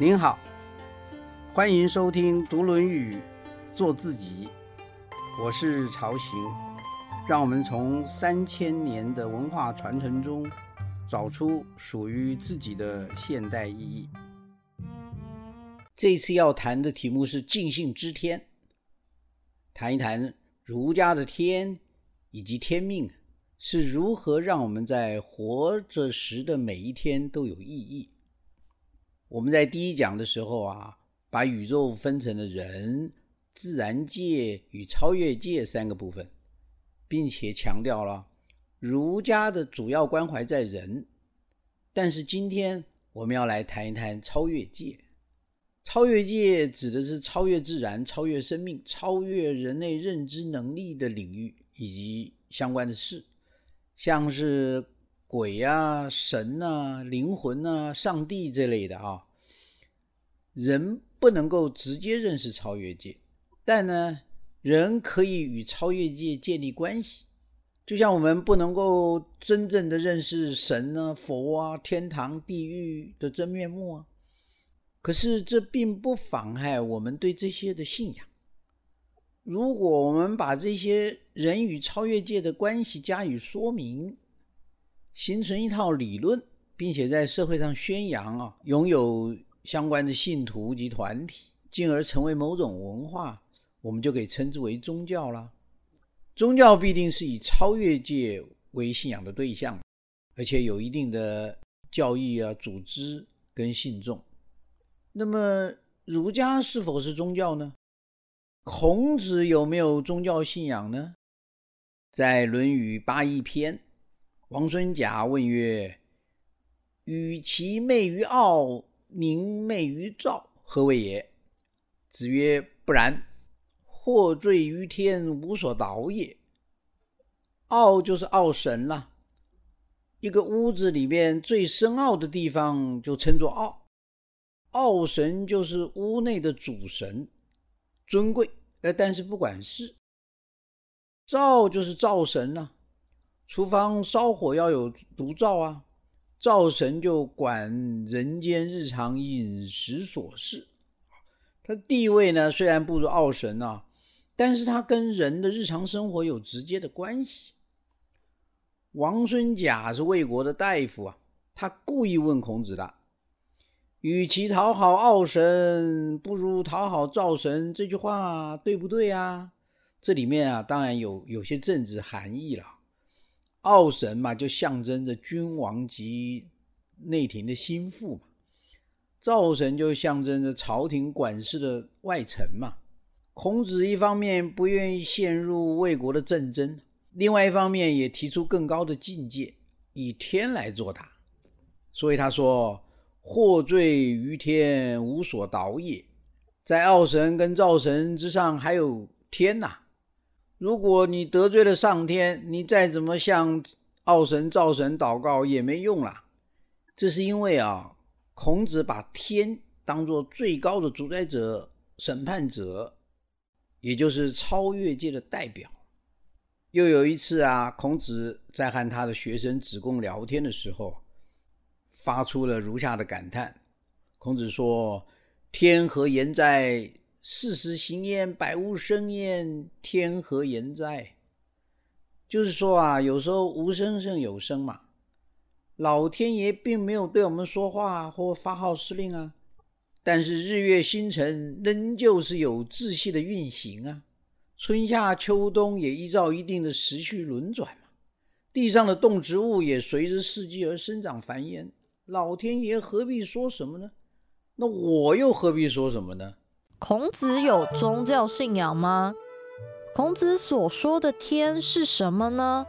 您好，欢迎收听《读论语，做自己》，我是曹行，让我们从三千年的文化传承中，找出属于自己的现代意义。这次要谈的题目是尽兴知天，谈一谈儒家的天以及天命是如何让我们在活着时的每一天都有意义。我们在第一讲的时候啊，把宇宙分成了人、自然界与超越界三个部分，并且强调了儒家的主要关怀在人。但是今天我们要来谈一谈超越界。超越界指的是超越自然、超越生命、超越人类认知能力的领域以及相关的事，像是。鬼呀、神呐、灵魂呐、上帝这类的啊，人不能够直接认识超越界，但呢，人可以与超越界建立关系。就像我们不能够真正的认识神呢、佛啊、天堂、地狱的真面目啊，可是这并不妨碍我们对这些的信仰。如果我们把这些人与超越界的关系加以说明，形成一套理论，并且在社会上宣扬啊，拥有相关的信徒及团体，进而成为某种文化，我们就可以称之为宗教啦。宗教必定是以超越界为信仰的对象，而且有一定的教义啊、组织跟信众。那么儒家是否是宗教呢？孔子有没有宗教信仰呢？在《论语八佾篇》。王孙贾问曰：“与其媚于傲，宁媚于赵，何谓也？”子曰：“不然。获罪于天，无所导也。傲就是傲神了。一个屋子里面最深奥的地方就称作傲。傲神就是屋内的主神，尊贵。呃，但是不管事。灶就是灶神了。”厨房烧火要有炉灶啊，灶神就管人间日常饮食琐事。他地位呢虽然不如奥神啊，但是他跟人的日常生活有直接的关系。王孙贾是魏国的大夫啊，他故意问孔子的：“与其讨好奥神，不如讨好灶神。”这句话对不对啊？这里面啊，当然有有些政治含义了。奥神嘛，就象征着君王及内廷的心腹嘛；灶神就象征着朝廷管事的外臣嘛。孔子一方面不愿意陷入魏国的政争，另外一方面也提出更高的境界，以天来作答。所以他说：“获罪于天，无所导也。”在奥神跟灶神之上，还有天呐。如果你得罪了上天，你再怎么向奥神、灶神祷告也没用了。这是因为啊，孔子把天当作最高的主宰者、审判者，也就是超越界的代表。又有一次啊，孔子在和他的学生子贡聊天的时候，发出了如下的感叹：孔子说：“天何言哉？”事实行焉，百物生焉，天何言哉？就是说啊，有时候无声胜有声嘛。老天爷并没有对我们说话或发号施令啊，但是日月星辰仍旧是有秩序的运行啊。春夏秋冬也依照一定的时序轮转嘛。地上的动植物也随着四季而生长繁衍。老天爷何必说什么呢？那我又何必说什么呢？孔子有宗教信仰吗？孔子所说的天是什么呢？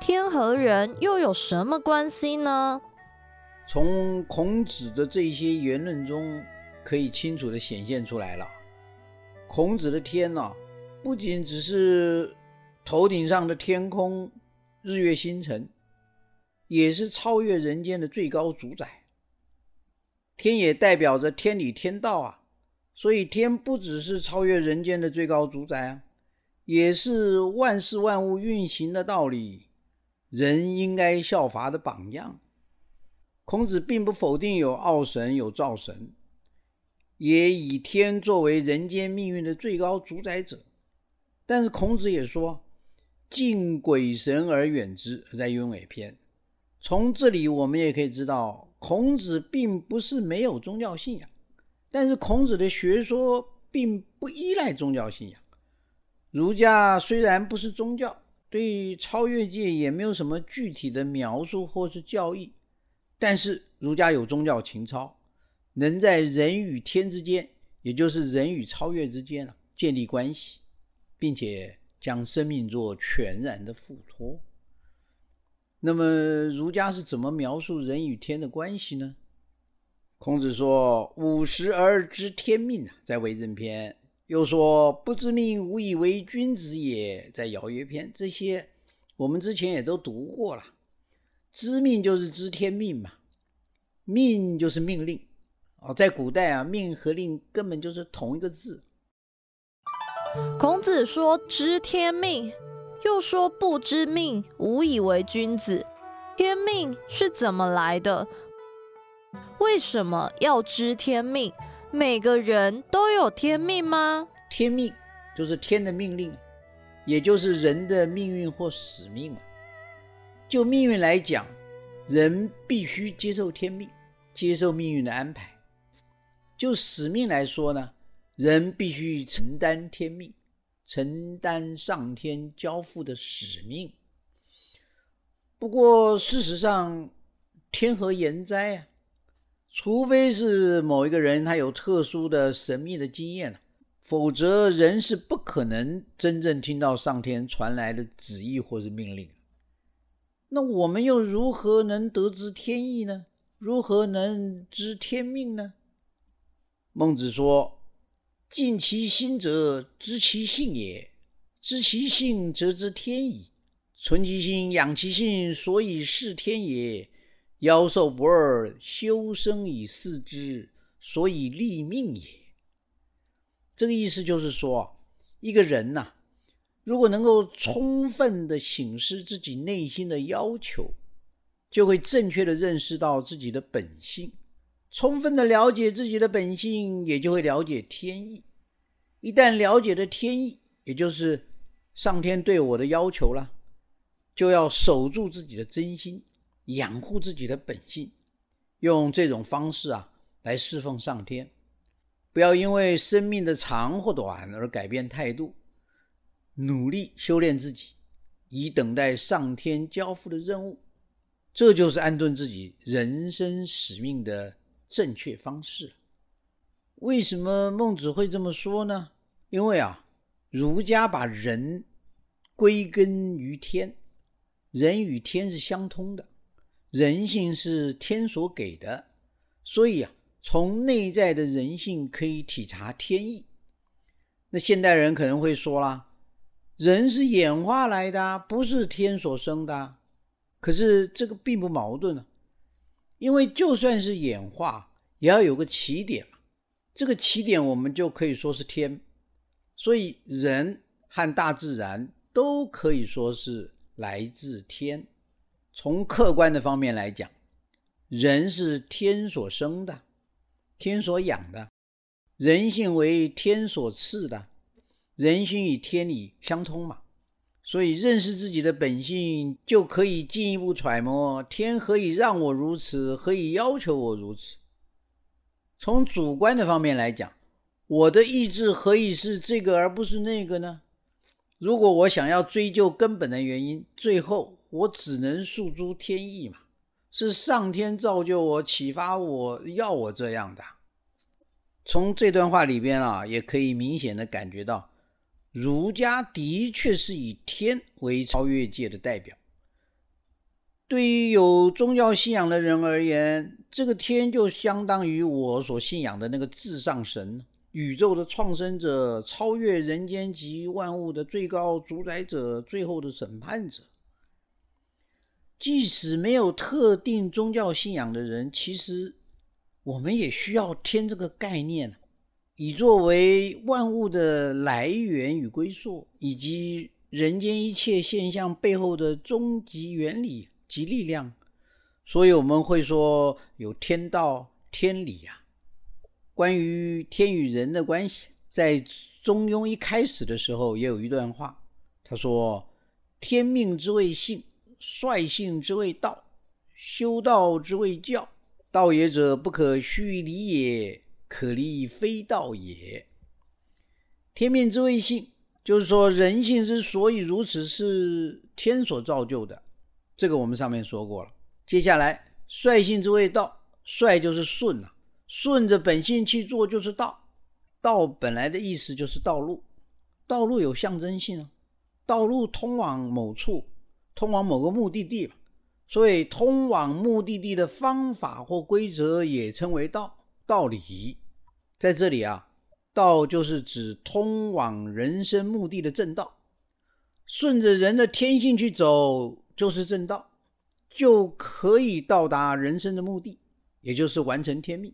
天和人又有什么关系呢？从孔子的这些言论中，可以清楚的显现出来了。孔子的天呢，不仅只是头顶上的天空、日月星辰，也是超越人间的最高主宰。天也代表着天理天道啊。所以，天不只是超越人间的最高主宰啊，也是万事万物运行的道理，人应该效法的榜样。孔子并不否定有奥神、有灶神，也以天作为人间命运的最高主宰者。但是孔子也说：“敬鬼神而远之。”在《雍也》篇。从这里我们也可以知道，孔子并不是没有宗教信仰，但是孔子的学说并不依赖宗教信仰。儒家虽然不是宗教，对超越界也没有什么具体的描述或是教义，但是儒家有宗教情操，能在人与天之间，也就是人与超越之间啊，建立关系。并且将生命做全然的付托。那么儒家是怎么描述人与天的关系呢？孔子说：“五十而知天命啊，在为政篇；又说不知命，无以为君子也，在尧曰篇。这些我们之前也都读过了。知命就是知天命嘛，命就是命令。哦，在古代啊，命和令根本就是同一个字。”孔子说：“知天命，又说不知命，无以为君子。天命是怎么来的？为什么要知天命？每个人都有天命吗？天命就是天的命令，也就是人的命运或使命嘛。就命运来讲，人必须接受天命，接受命运的安排。就使命来说呢？”人必须承担天命，承担上天交付的使命。不过，事实上，天何言哉啊？除非是某一个人他有特殊的神秘的经验否则人是不可能真正听到上天传来的旨意或是命令。那我们又如何能得知天意呢？如何能知天命呢？孟子说。尽其心者，知其性也；知其性，则知天矣。存其心，养其性，所以事天也。妖兽不二，修身以事之，所以立命也。这个意思就是说，一个人呐，如果能够充分的醒思自己内心的要求，就会正确的认识到自己的本性。充分的了解自己的本性，也就会了解天意。一旦了解了天意，也就是上天对我的要求了，就要守住自己的真心，养护自己的本性，用这种方式啊来侍奉上天。不要因为生命的长或短而改变态度，努力修炼自己，以等待上天交付的任务。这就是安顿自己人生使命的。正确方式，为什么孟子会这么说呢？因为啊，儒家把人归根于天，人与天是相通的，人性是天所给的，所以啊，从内在的人性可以体察天意。那现代人可能会说啦，人是演化来的，不是天所生的。可是这个并不矛盾啊。因为就算是演化，也要有个起点嘛。这个起点我们就可以说是天，所以人和大自然都可以说是来自天。从客观的方面来讲，人是天所生的，天所养的，人性为天所赐的，人心与天理相通嘛。所以，认识自己的本性，就可以进一步揣摩天何以让我如此，何以要求我如此。从主观的方面来讲，我的意志何以是这个而不是那个呢？如果我想要追究根本的原因，最后我只能诉诸天意嘛，是上天造就我、启发我要我这样的。从这段话里边啊，也可以明显的感觉到。儒家的确是以天为超越界的代表。对于有宗教信仰的人而言，这个天就相当于我所信仰的那个至上神，宇宙的创生者，超越人间及万物的最高主宰者，最后的审判者。即使没有特定宗教信仰的人，其实我们也需要天这个概念。以作为万物的来源与归宿，以及人间一切现象背后的终极原理及力量，所以我们会说有天道、天理呀。关于天与人的关系，在《中庸》一开始的时候也有一段话，他说：“天命之谓性，率性之谓道，修道之谓教。道也者，不可虚离也；可离非道也。”天命之谓性，就是说人性之所以如此，是天所造就的。这个我们上面说过了。接下来，率性之谓道，率就是顺啊，顺着本性去做就是道。道本来的意思就是道路，道路有象征性啊，道路通往某处，通往某个目的地嘛。所以，通往目的地的方法或规则也称为道，道理。在这里啊，道就是指通往人生目的的正道，顺着人的天性去走。就是正道，就可以到达人生的目的，也就是完成天命。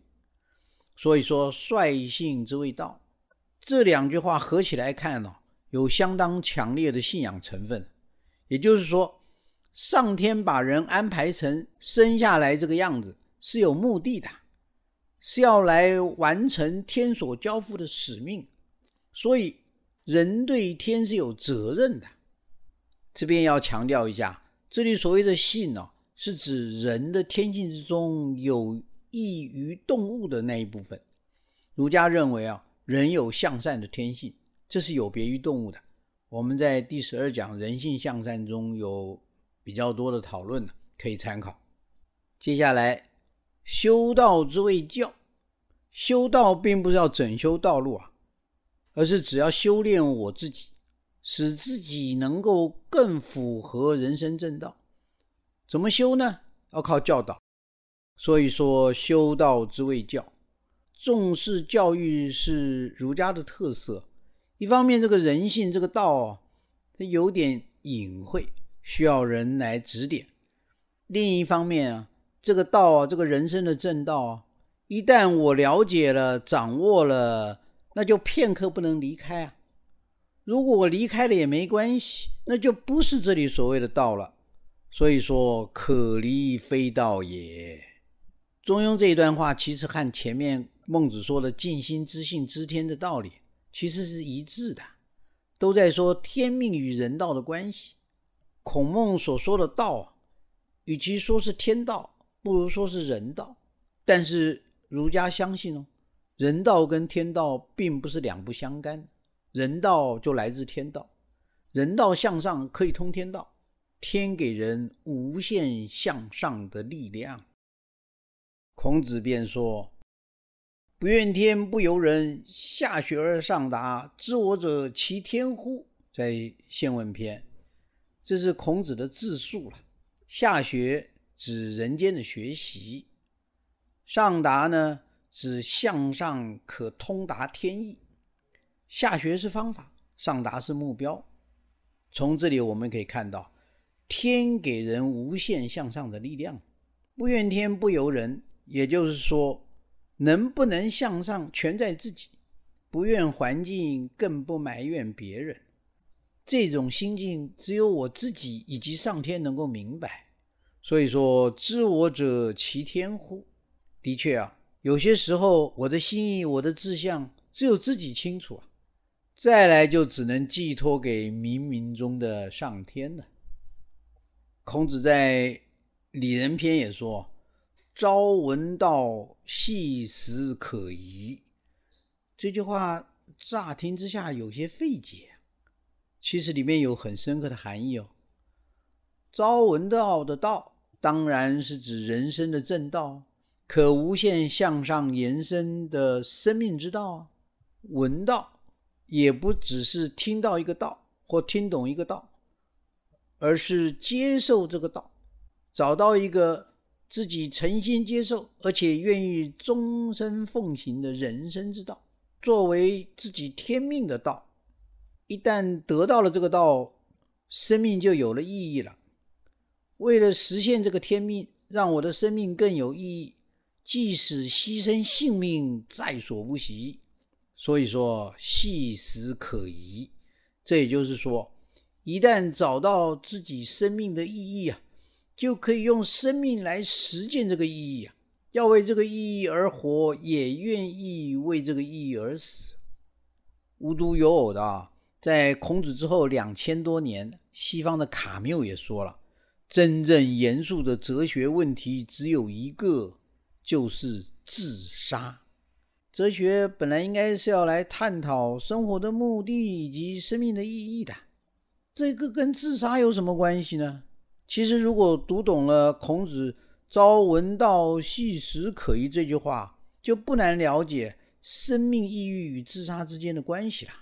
所以说，率性之谓道，这两句话合起来看呢，有相当强烈的信仰成分。也就是说，上天把人安排成生下来这个样子是有目的的，是要来完成天所交付的使命。所以，人对天是有责任的。这边要强调一下。这里所谓的性呢，是指人的天性之中有益于动物的那一部分。儒家认为啊，人有向善的天性，这是有别于动物的。我们在第十二讲人性向善中有比较多的讨论可以参考。接下来，修道之谓教，修道并不是要整修道路啊，而是只要修炼我自己。使自己能够更符合人生正道，怎么修呢？要靠教导。所以说，修道之谓教，重视教育是儒家的特色。一方面，这个人性这个道啊，它有点隐晦，需要人来指点；另一方面啊，这个道啊，这个人生的正道啊，一旦我了解了、掌握了，那就片刻不能离开啊。如果我离开了也没关系，那就不是这里所谓的道了。所以说，可离非道也。中庸这一段话其实和前面孟子说的“尽心知性知天”的道理其实是一致的，都在说天命与人道的关系。孔孟所说的道，与其说是天道，不如说是人道。但是儒家相信哦，人道跟天道并不是两不相干。人道就来自天道，人道向上可以通天道，天给人无限向上的力量。孔子便说：“不怨天不尤人，下学而上达，知我者其天乎？”在宪问篇，这是孔子的自述了。下学指人间的学习，上达呢指向上可通达天意。下学是方法，上达是目标。从这里我们可以看到，天给人无限向上的力量，不怨天不尤人，也就是说，能不能向上全在自己，不怨环境，更不埋怨别人。这种心境只有我自己以及上天能够明白。所以说，知我者其天乎？的确啊，有些时候我的心意、我的志向，只有自己清楚啊。再来就只能寄托给冥冥中的上天了。孔子在《礼仁篇》也说：“朝闻道，夕死可疑。”这句话乍听之下有些费解，其实里面有很深刻的含义哦。朝闻道的道，当然是指人生的正道，可无限向上延伸的生命之道啊。闻道。也不只是听到一个道或听懂一个道，而是接受这个道，找到一个自己诚心接受而且愿意终身奉行的人生之道，作为自己天命的道。一旦得到了这个道，生命就有了意义了。为了实现这个天命，让我的生命更有意义，即使牺牲性命在所不惜。所以说，细思可疑。这也就是说，一旦找到自己生命的意义啊，就可以用生命来实践这个意义啊，要为这个意义而活，也愿意为这个意义而死。无独有偶的啊，在孔子之后两千多年，西方的卡缪也说了，真正严肃的哲学问题只有一个，就是自杀。哲学本来应该是要来探讨生活的目的以及生命的意义的，这个跟自杀有什么关系呢？其实，如果读懂了孔子“朝闻道，夕死可矣”这句话，就不难了解生命意义与自杀之间的关系了。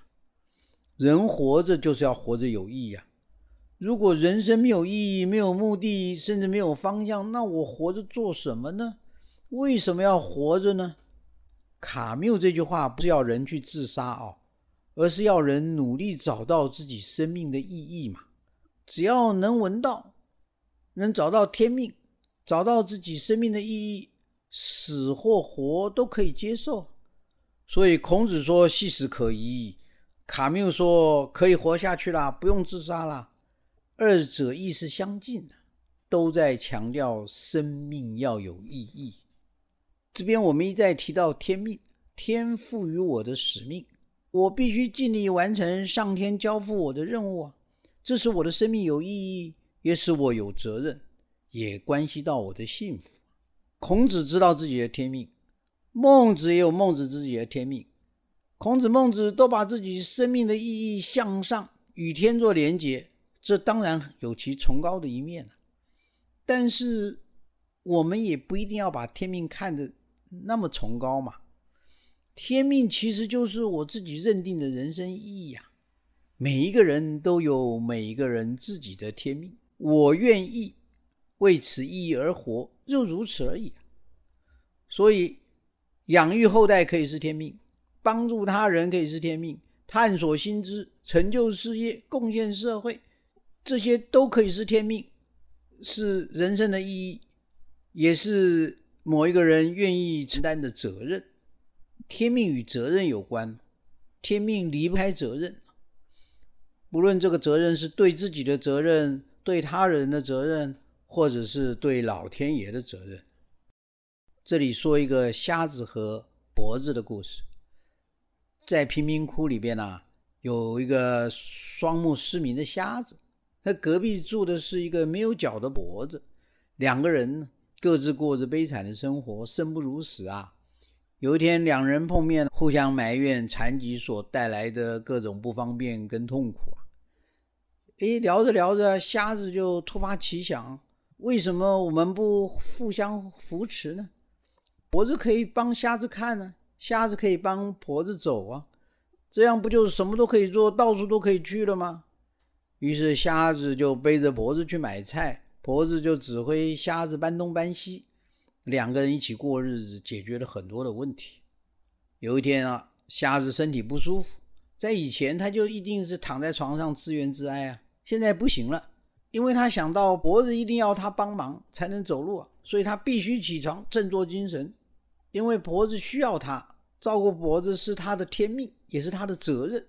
人活着就是要活着有意义啊！如果人生没有意义、没有目的，甚至没有方向，那我活着做什么呢？为什么要活着呢？卡缪这句话不是要人去自杀哦，而是要人努力找到自己生命的意义嘛。只要能闻到，能找到天命，找到自己生命的意义，死或活都可以接受。所以孔子说“细死可矣”，卡缪说“可以活下去了，不用自杀了”，二者意思相近，都在强调生命要有意义。这边我们一再提到天命，天赋予我的使命，我必须尽力完成上天交付我的任务啊！这使我的生命有意义，也使我有责任，也关系到我的幸福。孔子知道自己的天命，孟子也有孟子自己的天命。孔子、孟子都把自己生命的意义向上与天作连结，这当然有其崇高的一面但是我们也不一定要把天命看得。那么崇高嘛？天命其实就是我自己认定的人生意义呀。每一个人都有每一个人自己的天命，我愿意为此意义而活，就如此而已。所以，养育后代可以是天命，帮助他人可以是天命，探索新知、成就事业、贡献社会，这些都可以是天命，是人生的意义，也是。某一个人愿意承担的责任，天命与责任有关，天命离不开责任。不论这个责任是对自己的责任、对他人的责任，或者是对老天爷的责任。这里说一个瞎子和脖子的故事。在贫民窟里边呢，有一个双目失明的瞎子，他隔壁住的是一个没有脚的脖子，两个人。各自过着悲惨的生活，生不如死啊！有一天，两人碰面，互相埋怨残疾所带来的各种不方便跟痛苦。诶，聊着聊着，瞎子就突发奇想：为什么我们不互相扶持呢？脖子可以帮瞎子看呢，瞎子可以帮脖子走啊，这样不就什么都可以做到处都可以去了吗？于是，瞎子就背着脖子去买菜。婆子就指挥瞎子搬东搬西，两个人一起过日子，解决了很多的问题。有一天啊，瞎子身体不舒服，在以前他就一定是躺在床上自怨自艾啊，现在不行了，因为他想到脖子一定要他帮忙才能走路啊，所以他必须起床振作精神，因为脖子需要他照顾，脖子是他的天命，也是他的责任。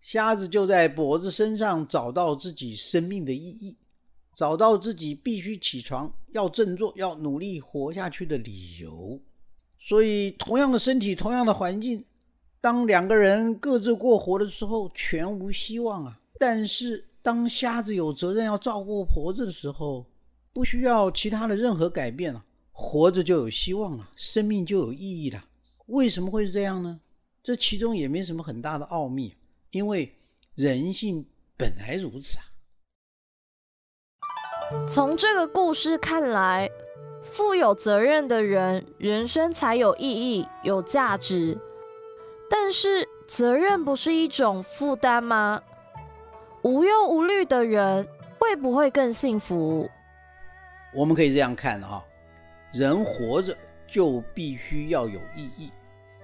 瞎子就在脖子身上找到自己生命的意义。找到自己必须起床、要振作、要努力活下去的理由。所以，同样的身体、同样的环境，当两个人各自过活的时候，全无希望啊。但是，当瞎子有责任要照顾婆子的时候，不需要其他的任何改变了，活着就有希望了，生命就有意义了。为什么会是这样呢？这其中也没什么很大的奥秘，因为人性本来如此啊。从这个故事看来，负有责任的人，人生才有意义、有价值。但是，责任不是一种负担吗？无忧无虑的人会不会更幸福？我们可以这样看啊，人活着就必须要有意义，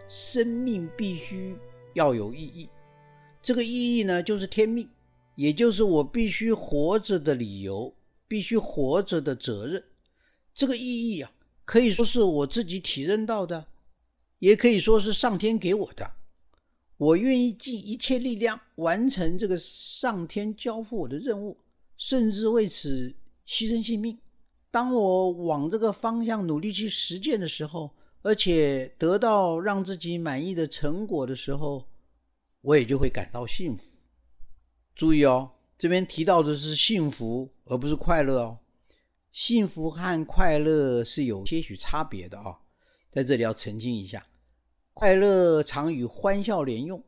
生命必须要有意义。这个意义呢，就是天命，也就是我必须活着的理由。必须活着的责任，这个意义啊，可以说是我自己体认到的，也可以说是上天给我的。我愿意尽一切力量完成这个上天交付我的任务，甚至为此牺牲性命。当我往这个方向努力去实践的时候，而且得到让自己满意的成果的时候，我也就会感到幸福。注意哦，这边提到的是幸福，而不是快乐哦。幸福和快乐是有些许差别的啊，在这里要澄清一下，快乐常与欢笑连用，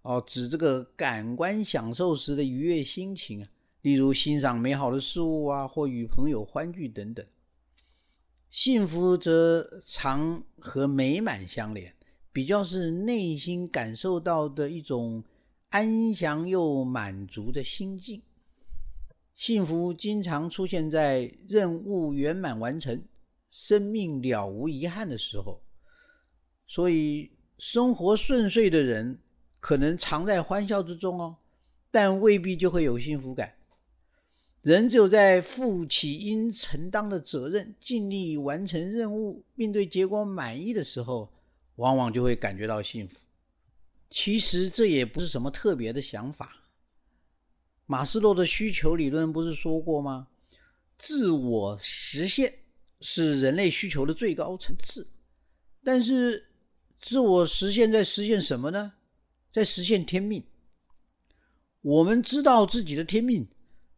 哦，指这个感官享受时的愉悦心情啊，例如欣赏美好的事物啊，或与朋友欢聚等等。幸福则常和美满相连，比较是内心感受到的一种安详又满足的心境。幸福经常出现在任务圆满完成、生命了无遗憾的时候，所以生活顺遂的人可能常在欢笑之中哦，但未必就会有幸福感。人只有在负起应承担的责任、尽力完成任务，并对结果满意的时候，往往就会感觉到幸福。其实这也不是什么特别的想法。马斯洛的需求理论不是说过吗？自我实现是人类需求的最高层次，但是自我实现在实现什么呢？在实现天命。我们知道自己的天命，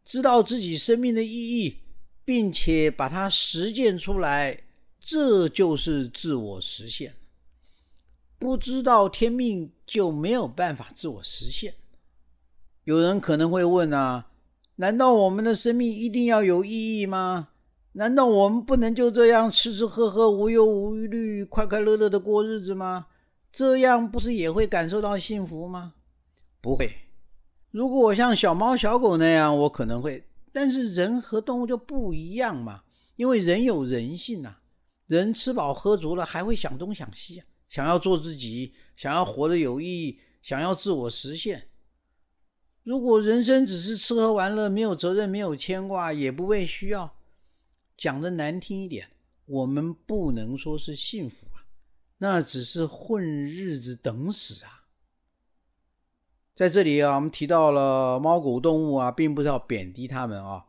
知道自己生命的意义，并且把它实践出来，这就是自我实现。不知道天命，就没有办法自我实现。有人可能会问啊，难道我们的生命一定要有意义吗？难道我们不能就这样吃吃喝喝、无忧无虑、快快乐乐的过日子吗？这样不是也会感受到幸福吗？不会。如果我像小猫小狗那样，我可能会。但是人和动物就不一样嘛，因为人有人性呐。人吃饱喝足了，还会想东想西啊，想要做自己，想要活得有意义，想要自我实现。如果人生只是吃喝玩乐，没有责任，没有牵挂，也不被需要，讲的难听一点，我们不能说是幸福啊，那只是混日子等死啊。在这里啊，我们提到了猫狗动物啊，并不是要贬低它们啊。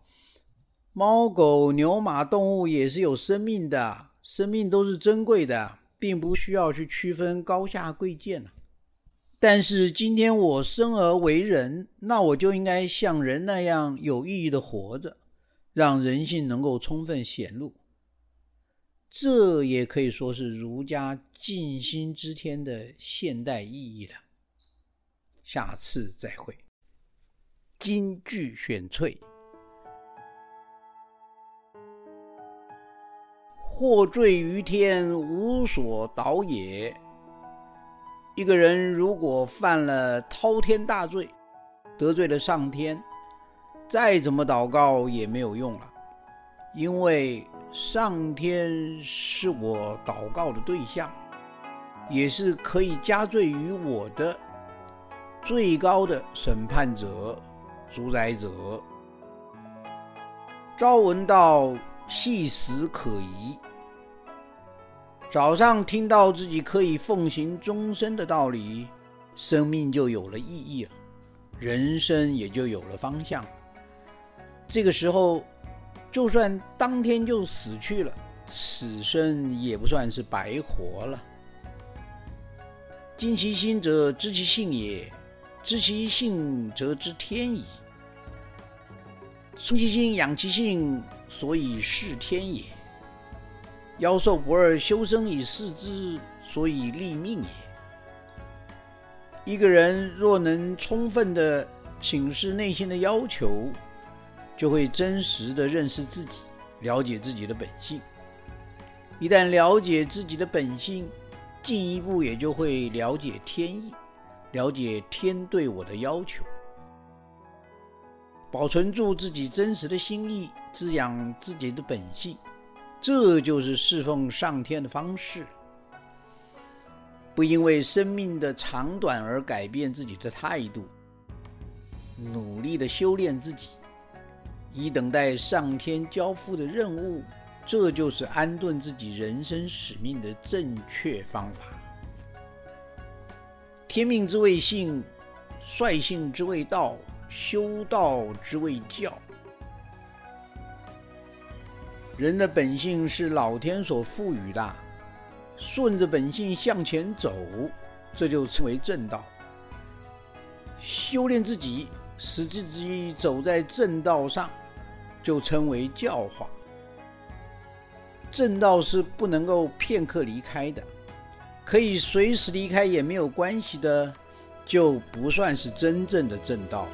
猫狗牛马动物也是有生命的，生命都是珍贵的，并不需要去区分高下贵贱了。但是今天我生而为人，那我就应该像人那样有意义的活着，让人性能够充分显露。这也可以说是儒家尽心之天的现代意义了。下次再会。金句选粹：祸坠于天，无所导也。一个人如果犯了滔天大罪，得罪了上天，再怎么祷告也没有用了，因为上天是我祷告的对象，也是可以加罪于我的最高的审判者、主宰者。朝闻道，夕死可疑。早上听到自己可以奉行终身的道理，生命就有了意义了，人生也就有了方向。这个时候，就算当天就死去了，此生也不算是白活了。尽其心者知其性也，知其性则知天矣。存其心，养其性，所以事天也。妖兽不二，修身以事之，所以立命也。一个人若能充分的请示内心的要求，就会真实的认识自己，了解自己的本性。一旦了解自己的本性，进一步也就会了解天意，了解天对我的要求，保存住自己真实的心意，滋养自己的本性。这就是侍奉上天的方式，不因为生命的长短而改变自己的态度，努力的修炼自己，以等待上天交付的任务。这就是安顿自己人生使命的正确方法。天命之谓性，率性之谓道，修道之谓教。人的本性是老天所赋予的，顺着本性向前走，这就称为正道。修炼自己，使自己走在正道上，就称为教化。正道是不能够片刻离开的，可以随时离开也没有关系的，就不算是真正的正道了。